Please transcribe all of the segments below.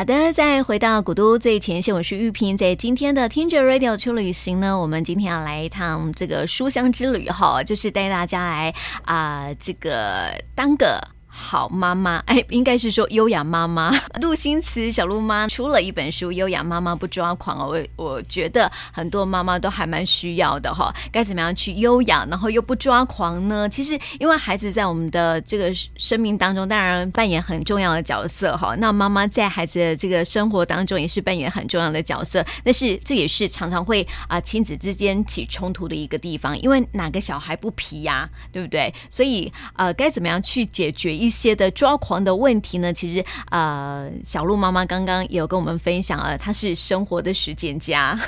好的，再回到古都最前线，我是玉萍。在今天的听着 Radio 去旅行呢，我们今天要来一趟这个书香之旅哈，就是带大家来啊、这个当个。好妈妈，哎，应该是说优雅妈妈。陆星慈小陆妈出了一本书《优雅妈妈不抓狂》哦，我我觉得很多妈妈都还蛮需要的哈。该怎么样去优雅，然后又不抓狂呢？其实，因为孩子在我们的这个生命当中，当然扮演很重要的角色哈。那妈妈在孩子的这个生活当中也是扮演很重要的角色，但是这也是常常会啊亲子之间起冲突的一个地方，因为哪个小孩不皮呀、对不对？所以呃，该怎么样去解决？一些的抓狂的问题呢，其实呃，小鹿妈妈刚刚也有跟我们分享了，她是生活的实践家，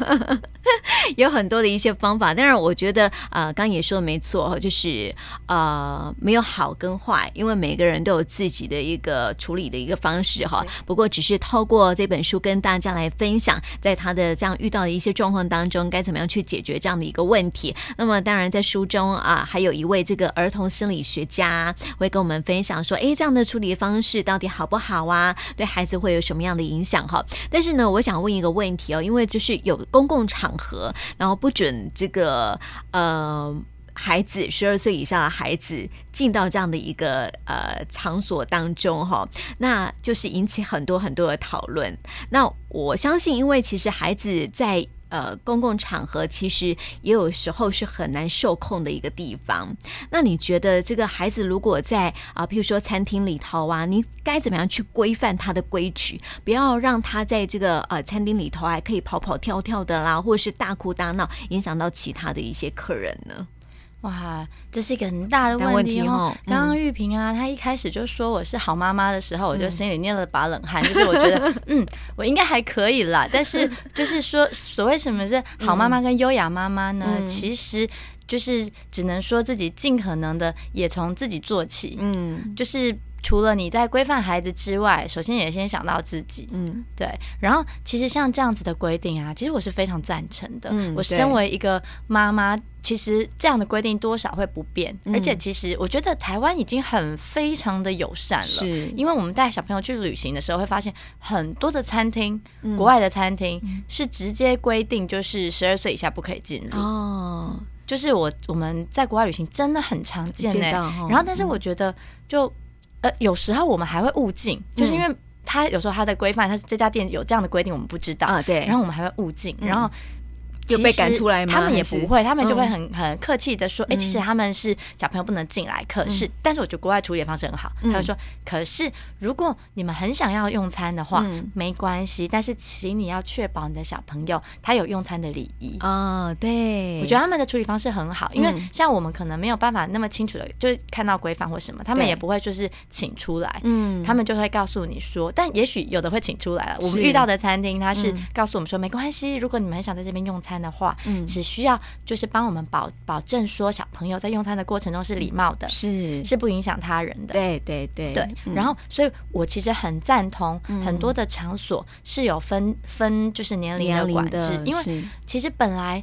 有很多的一些方法。但是，我觉得呃，刚刚也说的没错，就是呃，没有好跟坏，因为每个人都有自己的一个处理的一个方式哈。不过，只是透过这本书跟大家来分享，在他的这样遇到的一些状况当中，该怎么样去解决这样的一个问题。那么，当然在书中啊，还有一位这个儿童心理学家会跟我们。分享说，诶，这样的处理方式到底好不好啊？对孩子会有什么样的影响？哈，但是呢，我想问一个问题哦，因为就是有公共场合，然后不准这个呃孩子十二岁以上的孩子进到这样的一个呃场所当中，哈，那就是引起很多很多的讨论。那我相信，因为其实孩子在呃，公共场合其实也有时候是很难受控的一个地方。那你觉得这个孩子如果在啊、呃，譬如说餐厅里头啊，你该怎么样去规范他的规矩，不要让他在这个呃餐厅里头还可以跑跑跳跳的啦，或是大哭大闹，影响到其他的一些客人呢？哇，这是一个很大的问题哦。刚刚玉萍啊，她一开始就说我是好妈妈的时候，我就心里捏了把冷汗，就是我觉得，嗯，我应该还可以啦。但是，就是说，所谓什么是好妈妈跟优雅妈妈呢？其实就是只能说自己尽可能的也从自己做起。嗯，就是。除了你在规范孩子之外，首先也先想到自己，嗯，对。然后其实像这样子的规定啊，其实我是非常赞成的。嗯，我身为一个妈妈，其实这样的规定多少会不变，嗯，而且其实我觉得台湾已经很非常的友善了。是，因为我们带小朋友去旅行的时候，会发现很多的餐厅，嗯，国外的餐厅是直接规定就是十二岁以下不可以进入。哦，就是我我们在国外旅行真的很常见呢。然后，但是我觉得就。呃，有时候我们还会误进，就是因为他有时候他在规范，他这家店有这样的规定，我们不知道啊。对，然后我们还会误进，然后。就被赶出来吗？他们也不会，他们就会很很客气的说：“哎、其实他们是小朋友不能进来。”可是，嗯、但是我觉得国外处理的方式很好，嗯、他会说：“可是如果你们很想要用餐的话，嗯、没关系，但是请你要确保你的小朋友他有用餐的礼仪。”哦，对，我觉得他们的处理方式很好，因为像我们可能没有办法那么清楚的就是看到规范或什么，他们也不会就是请出来，嗯，他们就会告诉你说，但也许有的会请出来了。我们遇到的餐厅，他是告诉我们说：“没关系，如果你们很想在这边用餐。”的话，嗯，只需要就是帮我们保保证说小朋友在用餐的过程中是礼貌的，是。是不影响他人的，对对对。对。然后，所以我其实很赞同很多的场所是有分分就是年龄的管制，因为其实本来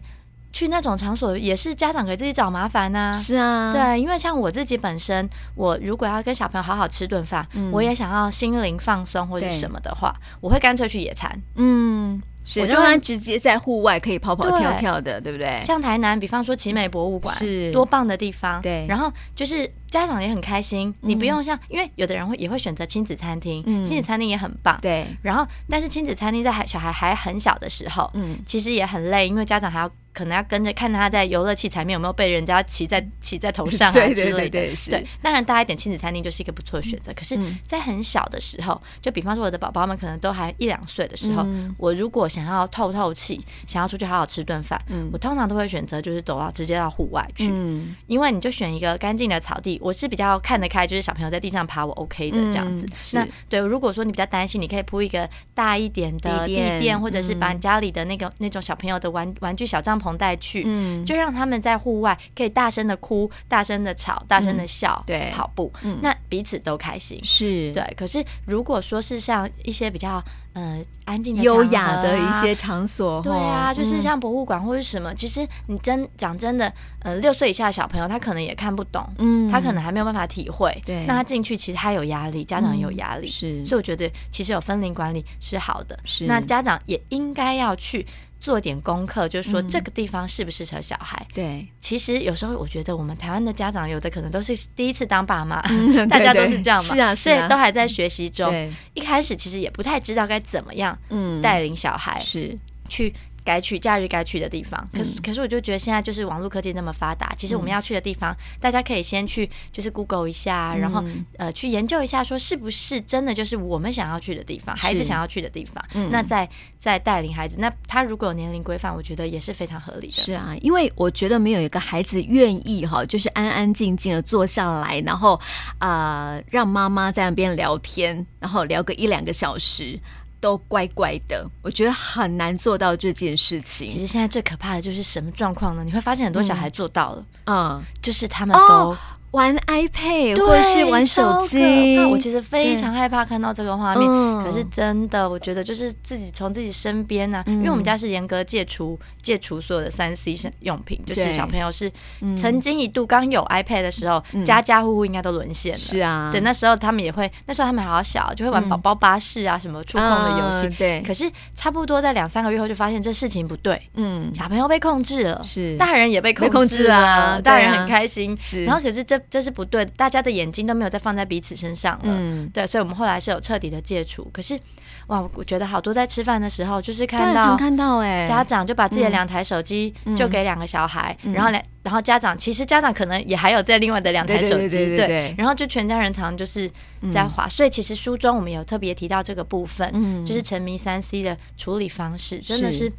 去那种场所也是家长给自己找麻烦呐，是啊，对，因为像我自己本身，我如果要跟小朋友好好吃顿饭，我也想要心灵放松或者什么的话，我会干脆去野餐，嗯。是，我就让他直接在户外可以跑跑跳跳的，对，对不对？像台南，比方说奇美博物馆，是多棒的地方。对，然后就是家长也很开心，嗯、你不用像，因为有的人会也会选择亲子餐厅，嗯、亲子餐厅也很棒。对，然后但是亲子餐厅在孩小孩还很小的时候，嗯，其实也很累，因为家长还要。可能要跟着看他在游乐器材面有没有被人家骑在骑在头上啊 之类的。对对对，对，当然大一点亲子餐厅就是一个不错的选择。嗯、可是，在很小的时候，就比方说我的宝宝们可能都还一两岁的时候，嗯、我如果想要透透气，想要出去好好吃顿饭，嗯、我通常都会选择就是走到直接到户外去，嗯、因为你就选一个干净的草地。我是比较看得开，就是小朋友在地上爬我 OK 的这样子。嗯、那对，如果说你比较担心，你可以铺一个大一点的地垫，或者是把你家里的那个那种小朋友的玩玩具小帐篷。篷带去，嗯，就让他们在户外可以大声的哭、大声的吵、大声的笑，对，跑步，嗯，那彼此都开心，是。对。可是如果说是像一些比较呃安静的、优雅的一些场所，对啊，就是像博物馆或者什么，其实你真讲真的，呃，六岁以下的小朋友他可能也看不懂，嗯，他可能还没有办法体会，对，那他进去其实他有压力，家长有压力，是，所以我觉得其实有分龄管理是好的，是，那家长也应该要去。做点功课，就是说这个地方适不适合小孩。对、嗯，其实有时候我觉得我们台湾的家长有的可能都是第一次当爸妈，嗯、大家都是这样嘛，是啊，所以都还在学习中。对，一开始其实也不太知道该怎么样带领小孩，是。去。该去假日该去的地方，可是可是我就觉得现在就是网络科技那么发达，其实我们要去的地方，大家可以先去就是 Google 一下，然后呃去研究一下，说是不是真的就是我们想要去的地方，孩子想要去的地方，那再再带领孩子。那他如果有年龄规范，我觉得也是非常合理的。是啊，因为我觉得没有一个孩子愿意哈，就是安安静静的坐下来，然后啊、呃、让妈妈在那边聊天，然后聊个一两个小时。都乖乖的，我觉得很难做到这件事情。其实现在最可怕的就是什么状况呢？你会发现很多小孩做到了，嗯，就是他们都。哦玩 iPad 或者是玩手机，我其实非常害怕看到这个画面。可是真的，我觉得就是自己从自己身边啊，因为我们家是严格戒除戒除所有的三 C 用品，就是小朋友是曾经一度刚有 iPad 的时候，家家户户应该都沦陷了。是啊，对，那时候他们也会，那时候他们还好小，就会玩宝宝巴士啊，什么触控的游戏。对，可是差不多在两三个月后就发现这事情不对。嗯，小朋友被控制了，是大人也被控制了，大人很开心。是，然后可是这。这是不对，大家的眼睛都没有再放在彼此身上了。嗯，对，所以我们后来是有彻底的戒除。可是，哇，我觉得好多在吃饭的时候，就是看到看到哎，家长就把自己的两台手机就给两个小孩，嗯、然后两，然后家长其实家长可能也还有在另外的两台手机，对，对，然后就全家人常就是在划。嗯、所以其实书中我们有特别提到这个部分，嗯，就是沉迷三 C 的处理方式，真的是。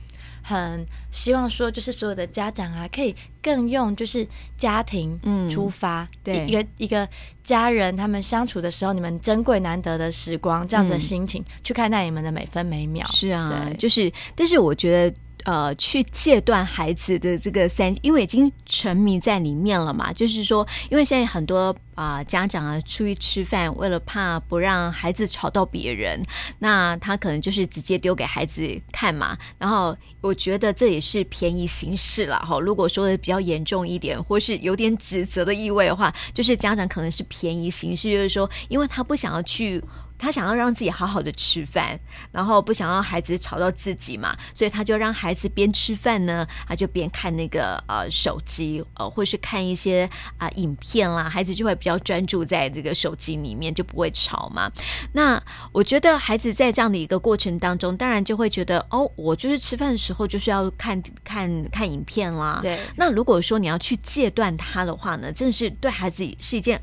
很希望说，就是所有的家长啊，可以更用就是家庭出发，嗯、对一个一个家人他们相处的时候，你们珍贵难得的时光，这样子的心情、嗯、去看待你们的每分每秒。是啊，对就是，但是我觉得。呃，去戒断孩子的这个三，因为已经沉迷在里面了嘛。就是说，因为现在很多啊、呃、家长啊出去吃饭，为了怕不让孩子吵到别人，那他可能就是直接丢给孩子看嘛。然后我觉得这也是便宜行事了哈。如果说的比较严重一点，或是有点指责的意味的话，就是家长可能是便宜行事，就是说，因为他不想要去。他想要让自己好好的吃饭，然后不想让孩子吵到自己嘛，所以他就让孩子边吃饭呢，他就边看那个呃手机，呃或是看一些啊、呃、影片啦，孩子就会比较专注在这个手机里面，就不会吵嘛。那我觉得孩子在这样的一个过程当中，当然就会觉得哦，我就是吃饭的时候就是要看看看影片啦。对。那如果说你要去戒断他的话呢，真的是对孩子是一件。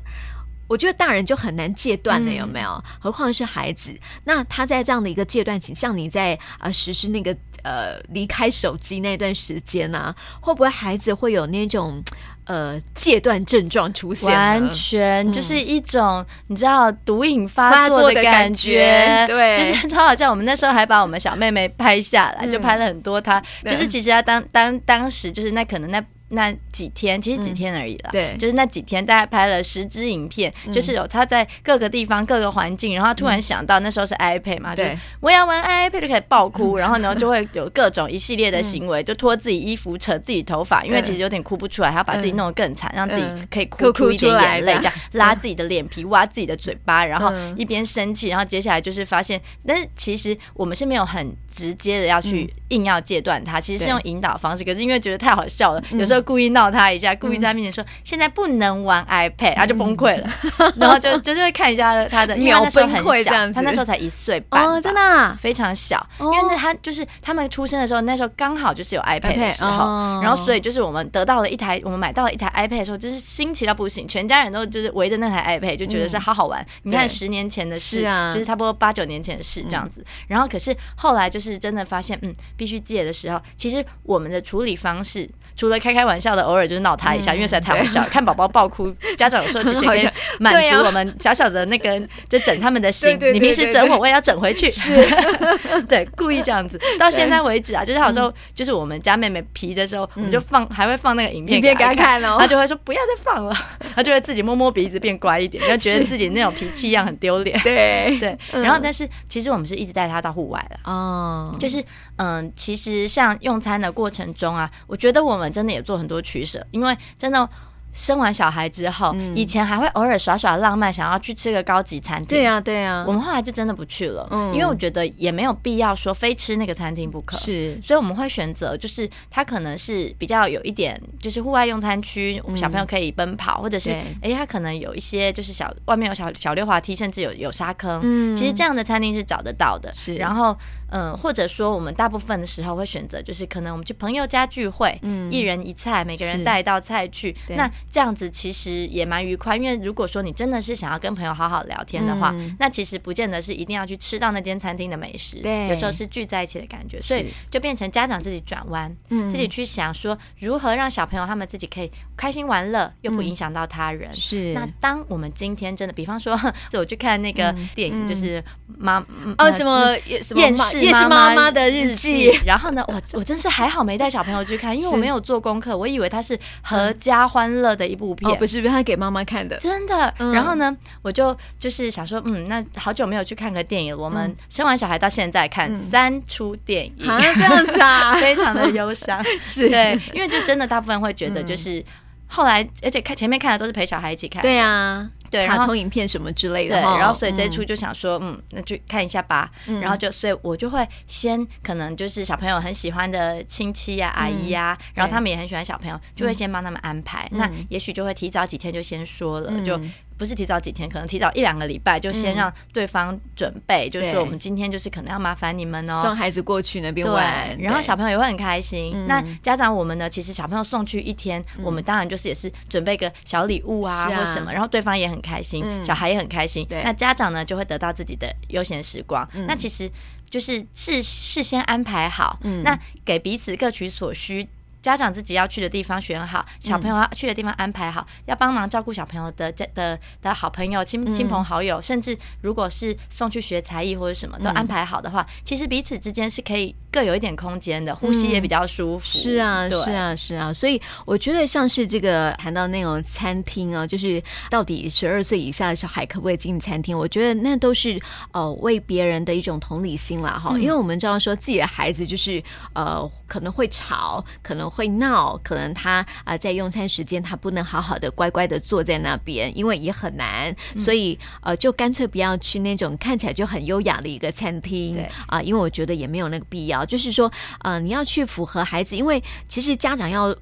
我觉得大人就很难戒断了，有没有？嗯、何况是孩子。那他在这样的一个戒断期，像你在啊、呃、实施那个呃离开手机那段时间呢、啊，会不会孩子会有那种呃戒断症状出现？完全就是一种、嗯、你知道毒瘾发作的感觉，对，就是超好笑。我们那时候还把我们小妹妹拍下来，嗯、就拍了很多她。就是其实她当当当时就是那可能那。那几天，其实几天而已了。对，就是那几天，大概拍了十支影片，就是有他在各个地方、各个环境，然后突然想到那时候是 iPad 嘛，对，我要玩 iPad 就开始爆哭，然后呢就会有各种一系列的行为，就脱自己衣服、扯自己头发，因为其实有点哭不出来，还要把自己弄得更惨，让自己可以哭出一点眼泪，这样。拉自己的脸皮、挖自己的嘴巴，然后一边生气，然后接下来就是发现，但是其实我们是没有很直接的要去硬要戒断它，其实是用引导方式，可是因为觉得太好笑了，有时候。故意闹他一下，故意在他面前说：“现在不能玩 iPad。”他就崩溃了，然后就就是会看一下他的，因为他那时候很小，他那时候才一岁半，真的非常小。因为那他就是他们出生的时候，那时候刚好就是有 iPad 的时候，然后所以就是我们得到了一台，我们买到了一台 iPad 的时候，就是新奇到不行，全家人都就是围着那台 iPad，就觉得是好好玩。你看十年前的事，就是差不多八九年前的事这样子。然后可是后来就是真的发现，嗯，必须借的时候，其实我们的处理方式除了开开玩玩笑的，偶尔就是闹他一下，因为实在太好笑。看宝宝爆哭，家长有时候其实可以满足我们小小的那个，就整他们的心。你平时整我，我也要整回去。是，对，故意这样子。到现在为止啊，就是有时候就是我们家妹妹皮的时候，我们就放，还会放那个影片给她看哦，他就会说不要再放了，她就会自己摸摸鼻子变乖一点，就觉得自己那种脾气一样很丢脸。对。对，然后但是其实我们是一直带她到户外了。哦，就是嗯，其实像用餐的过程中啊，我觉得我们真的也做很多取舍，因为真的。生完小孩之后，嗯、以前还会偶尔耍耍浪漫，想要去吃个高级餐厅。对呀、啊，对呀。我们后来就真的不去了，嗯、因为我觉得也没有必要说非吃那个餐厅不可。是，所以我们会选择，就是它可能是比较有一点，就是户外用餐区，我们小朋友可以奔跑，嗯、或者是哎对，它可能有一些就是小外面有小小溜滑梯，甚至有有沙坑。嗯，其实这样的餐厅是找得到的。是，然后嗯，或者说我们大部分的时候会选择，就是可能我们去朋友家聚会，嗯，一人一菜，每个人带一道菜去，那。这样子其实也蛮愉快，因为如果说你真的是想要跟朋友好好聊天的话，嗯、那其实不见得是一定要去吃到那间餐厅的美食，对，有时候是聚在一起的感觉，所以就变成家长自己转弯，嗯、自己去想说如何让小朋友他们自己可以开心玩乐，又不影响到他人。是、嗯，那当我们今天真的，比方说，我去看那个电影，就是妈哦什么厌世厌世妈妈的日记，然后呢，我我真是还好没带小朋友去看，因为我没有做功课，我以为它是阖家欢乐的一部。哦，不是，不是他给妈妈看的，真的。嗯、然后呢，我就就是想说，嗯，那好久没有去看个电影。我们生完小孩到现在看三出电影，啊、这样子啊，非常的忧伤。是对，因为就真的大部分会觉得，就是后来，而且看前面看的都是陪小孩一起看，对啊。对，卡通影片什么之类的，对，然后所以这一出就想说，嗯，那去看一下吧。然后就，所以我就会先可能就是小朋友很喜欢的亲戚呀、阿姨呀，然后他们也很喜欢小朋友，就会先帮他们安排。那也许就会提早几天就先说了，就。不是提早几天，可能提早一两个礼拜就先让对方准备，就是说我们今天就是可能要麻烦你们哦，送孩子过去那边玩，然后小朋友也会很开心。那家长我们呢，其实小朋友送去一天，我们当然就是也是准备个小礼物啊。或什么，然后对方也很开心，小孩也很开心。那家长呢就会得到自己的悠闲时光。那其实就是事事先安排好，那给彼此各取所需。家长自己要去的地方选好，小朋友要去的地方安排好，要帮忙照顾小朋友的家的，的好朋友、亲亲朋好友，甚至如果是送去学才艺或者什么都安排好的话，其实彼此之间是可以各有一点空间的，呼吸也比较舒服。是啊，是啊，是啊。所以我觉得像是这个谈到那种餐厅啊，就是到底十二岁以下的小孩可不可以进餐厅？我觉得那都是呃为别人的一种同理心啦，哈。因为我们知道说自己的孩子就是呃可能会吵，可能。会闹，可能他啊、呃、在用餐时间他不能好好的乖乖的坐在那边，因为也很难，所以呃就干脆不要去那种看起来就很优雅的一个餐厅，啊、呃，因为我觉得也没有那个必要，就是说呃你要去符合孩子，因为其实家长要。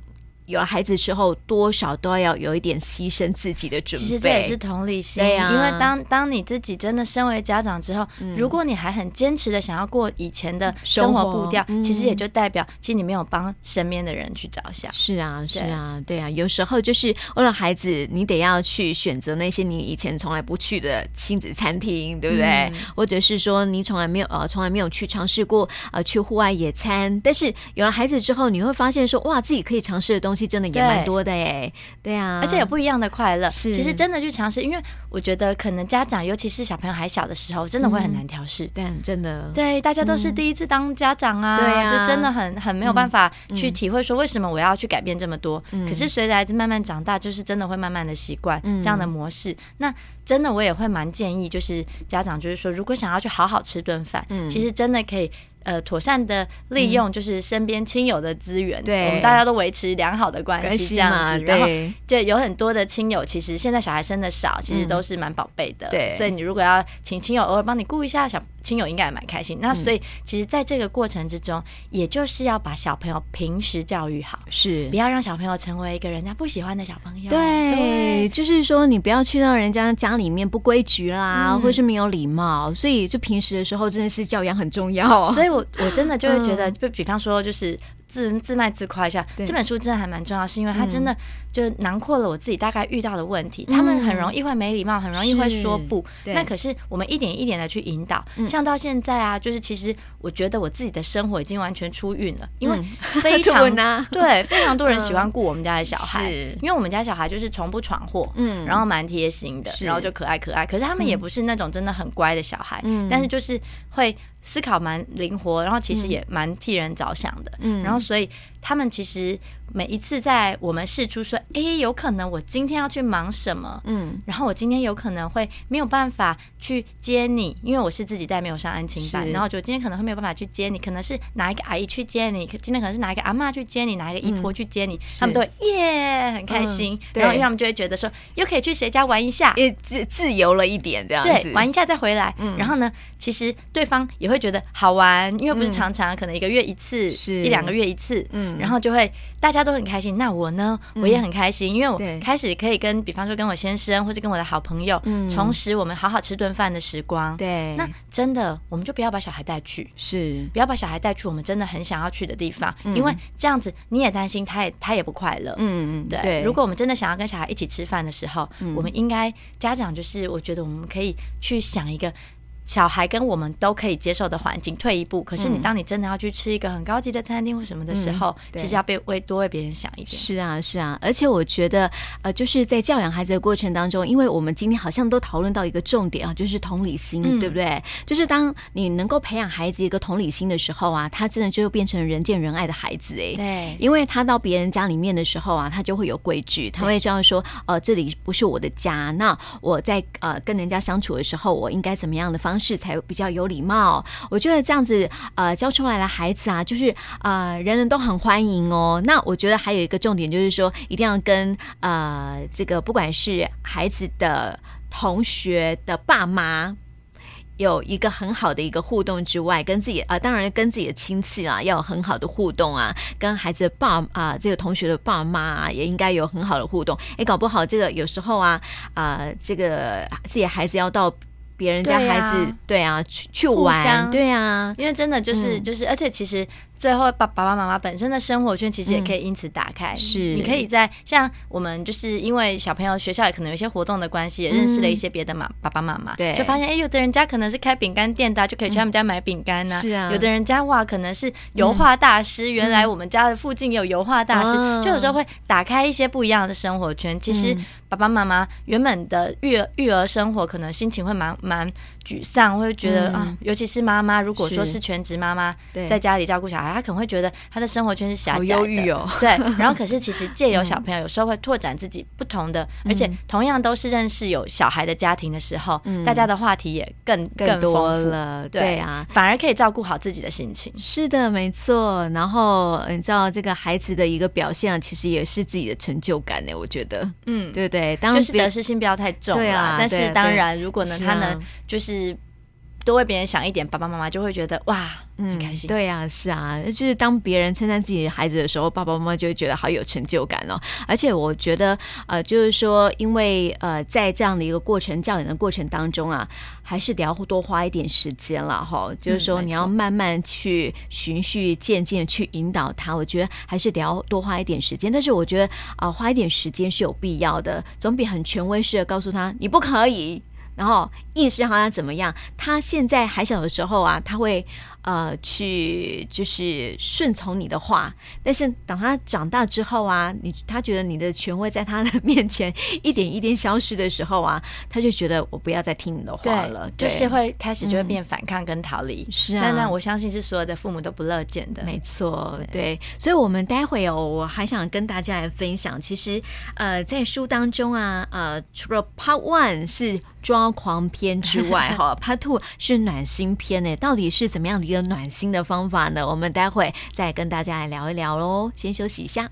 有了孩子之后，多少都要有一点牺牲自己的准备。其实这也是同理心，对呀。因为当当你自己真的身为家长之后，如果你还很坚持的想要过以前的生活步调，其实也就代表，其实你没有帮身边的人去着想。是啊，是啊，对啊。有时候就是为了孩子，你得要去选择那些你以前从来不去的亲子餐厅，对不对？或者是说你从来没有呃从来没有去尝试过呃去户外野餐，但是有了孩子之后，你会发现说哇，自己可以尝试的东西。真的也蛮多的哎，对啊，而且有不一样的快乐。是，其实真的去尝试，因为我觉得可能家长，尤其是小朋友还小的时候，真的会很难调试。对，真的。对，大家都是第一次当家长啊，对啊，就真的很很没有办法去体会说为什么我要去改变这么多。可是随着孩子慢慢长大，就是真的会慢慢的习惯这样的模式。那真的我也会蛮建议，就是家长就是说，如果想要去好好吃顿饭，其实真的可以。呃，妥善的利用就是身边亲友的资源，对，我们大家都维持良好的关系，这样子。然后，就有很多的亲友，其实现在小孩生的少，其实都是蛮宝贝的。对，所以你如果要请亲友偶尔帮你顾一下小亲友，应该也蛮开心。那所以，其实在这个过程之中，也就是要把小朋友平时教育好，是不要让小朋友成为一个人家不喜欢的小朋友。对，就是说你不要去到人家家里面不规矩啦，或是没有礼貌。所以，就平时的时候，真的是教养很重要。所以。我我真的就会觉得，就比方说，就是自自卖自夸一下，这本书真的还蛮重要，是因为它真的就囊括了我自己大概遇到的问题。他们很容易会没礼貌，很容易会说不。那可是我们一点一点的去引导，像到现在啊，就是其实我觉得我自己的生活已经完全出运了，因为非常 对非常多人喜欢顾我们家的小孩，因为我们家小孩就是从不闯祸，嗯，然后蛮贴心的，然后就可爱可爱。可是他们也不是那种真的很乖的小孩，嗯，但是就是会。思考蛮灵活，然后其实也蛮替人着想的，嗯，然后所以他们其实。每一次在我们试出说，哎，有可能我今天要去忙什么，嗯，然后我今天有可能会没有办法去接你，因为我是自己带没有上安亲班，然后就今天可能会没有办法去接你，可能是哪一个阿姨去接你，今天可能是哪一个阿妈去接你，哪一个姨婆去接你，他们都会耶很开心，然后因为他们就会觉得说又可以去谁家玩一下，也自自由了一点这样子，对，玩一下再回来，然后呢，其实对方也会觉得好玩，因为不是常常可能一个月一次，是一两个月一次，嗯，然后就会。大家都很开心，那我呢？我也很开心，因为我开始可以跟，比方说跟我先生，或者跟我的好朋友，重拾我们好好吃顿饭的时光。对，那真的，我们就不要把小孩带去，是不要把小孩带去我们真的很想要去的地方，因为这样子你也担心，他也他也不快乐。嗯嗯，对。如果我们真的想要跟小孩一起吃饭的时候，我们应该家长就是，我觉得我们可以去想一个。小孩跟我们都可以接受的环境，退一步。可是你当你真的要去吃一个很高级的餐厅或什么的时候，嗯、其实要被为多为别人想一点。是啊，是啊。而且我觉得，呃，就是在教养孩子的过程当中，因为我们今天好像都讨论到一个重点啊，就是同理心，嗯、对不对？就是当你能够培养孩子一个同理心的时候啊，他真的就变成人见人爱的孩子哎。对，因为他到别人家里面的时候啊，他就会有规矩，他会知道说：呃，这里不是我的家，那我在呃跟人家相处的时候，我应该怎么样的方是才比较有礼貌，我觉得这样子呃教出来的孩子啊，就是呃人人都很欢迎哦。那我觉得还有一个重点就是说，一定要跟呃这个不管是孩子的同学的爸妈有一个很好的一个互动之外，跟自己啊、呃、当然跟自己的亲戚啊要有很好的互动啊，跟孩子的爸啊、这个同学的爸妈啊也应该有很好的互动。哎，搞不好这个有时候啊啊、这个自己孩子要到。别人家孩子，对啊，去去玩，对啊，因为真的就是就是，而且其实。最后，爸爸爸妈妈本身的生活圈其实也可以因此打开。是，你可以在像我们，就是因为小朋友学校也可能有一些活动的关系，也认识了一些别的妈爸爸妈妈。对，就发现哎，有的人家可能是开饼干店的，就可以去他们家买饼干呢。是啊。有的人家哇，可能是油画大师，原来我们家的附近也有油画大师，就有时候会打开一些不一样的生活圈。其实爸爸妈妈原本的育儿育儿生活，可能心情会蛮蛮沮丧，会觉得啊，尤其是妈妈，如果说是全职妈妈，在家里照顾小孩。他可能会觉得他的生活圈是狭窄的，哦、对。然后可是其实借由小朋友，有时候会拓展自己不同的，嗯、而且同样都是认识有小孩的家庭的时候，嗯、大家的话题也更更多了。对，对啊，反而可以照顾好自己的心情。是的，没错。然后你知道这个孩子的一个表现，啊其实也是自己的成就感呢。我觉得，嗯，对不对？当然就是得失心不要太重了。对啊，但是当然，如果呢，他能就是。多为别人想一点，爸爸妈妈就会觉得哇，嗯，很开心。对呀、啊，是啊，就是当别人称赞自己的孩子的时候，爸爸妈妈就会觉得好有成就感哦。而且我觉得，呃，就是说，因为呃，在这样的一个过程教养的过程当中啊，还是得要多花一点时间了哈、哦。就是说，你要慢慢去循序渐进去引导他，我觉得还是得要多花一点时间。但是我觉得啊、呃，花一点时间是有必要的，总比很权威式的告诉他你不可以。然后硬是让他怎么样？他现在还小的时候啊，他会。呃，去就是顺从你的话，但是等他长大之后啊，你他觉得你的权威在他的面前一点一点消失的时候啊，他就觉得我不要再听你的话了，就是会开始就会变反抗跟逃离。是啊，那我相信是所有的父母都不乐见的。没错，对，所以，我们待会哦，我还想跟大家来分享，其实呃，在书当中啊，呃，除了 Part One 是抓狂篇之外，哈，Part Two 是暖心篇呢，到底是怎么样的？一个暖心的方法呢，我们待会再跟大家来聊一聊喽。先休息一下。